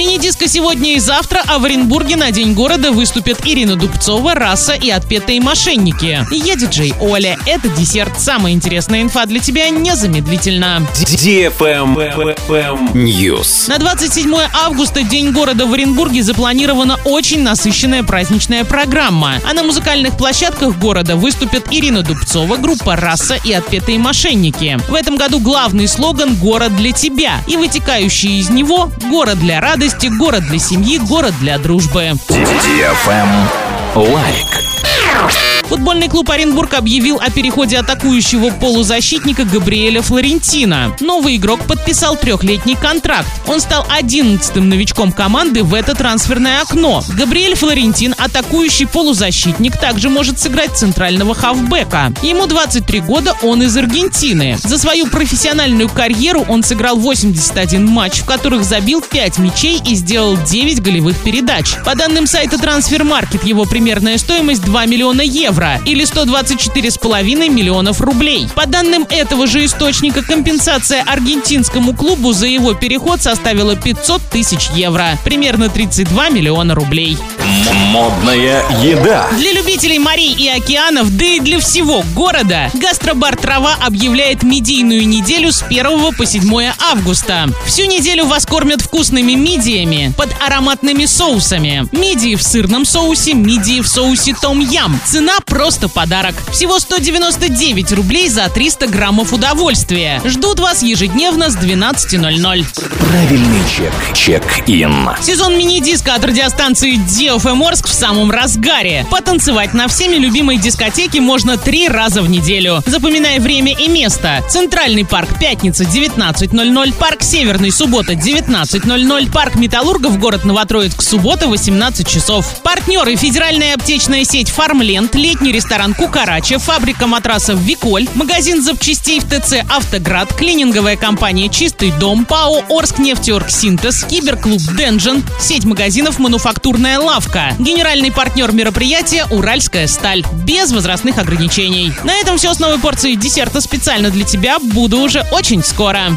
Мини-диско сегодня и завтра, а в Оренбурге на День города выступят Ирина Дубцова, Раса и отпетые мошенники. Я диджей Оля. Это десерт. Самая интересная инфа для тебя незамедлительно. News. На 27 августа, День города в Оренбурге, запланирована очень насыщенная праздничная программа. А на музыкальных площадках города выступят Ирина Дубцова, группа «Раса» и «Отпетые мошенники». В этом году главный слоган «Город для тебя» и вытекающий из него «Город для радости», «Город для семьи», «Город для дружбы». Лайк. Футбольный клуб Оренбург объявил о переходе атакующего полузащитника Габриэля Флорентина. Новый игрок подписал трехлетний контракт. Он стал одиннадцатым новичком команды в это трансферное окно. Габриэль Флорентин, атакующий полузащитник, также может сыграть центрального хавбека. Ему 23 года, он из Аргентины. За свою профессиональную карьеру он сыграл 81 матч, в которых забил 5 мячей и сделал 9 голевых передач. По данным сайта Трансфермаркет, его примерная стоимость 2 миллиона евро или 124,5 миллионов рублей. По данным этого же источника, компенсация аргентинскому клубу за его переход составила 500 тысяч евро, примерно 32 миллиона рублей. Модная еда. Для любителей морей и океанов, да и для всего города, гастробар «Трава» объявляет медийную неделю с 1 по 7 августа. Всю неделю вас кормят вкусными мидиями под ароматными соусами. Мидии в сырном соусе, мидии в соусе том-ям. Цена просто подарок. Всего 199 рублей за 300 граммов удовольствия. Ждут вас ежедневно с 12.00. Правильный чек. Чек-ин. Сезон мини-диска от радиостанции DFM Орск в самом разгаре. Потанцевать на всеми любимой дискотеке можно три раза в неделю. Запоминай время и место. Центральный парк пятница 19.00, парк Северный суббота 19.00, парк Металлургов город Новотроицк суббота 18 часов. Партнеры федеральная аптечная сеть Фармленд, летний ресторан Кукарача, фабрика матрасов Виколь, магазин запчастей в ТЦ Автоград, клининговая компания Чистый дом, ПАО Орск нефтеорг Синтез, киберклуб Денжен, сеть магазинов Мануфактурная лавка. Генеральный партнер мероприятия Уральская сталь. Без возрастных ограничений. На этом все с новой порцией десерта специально для тебя. Буду уже очень скоро.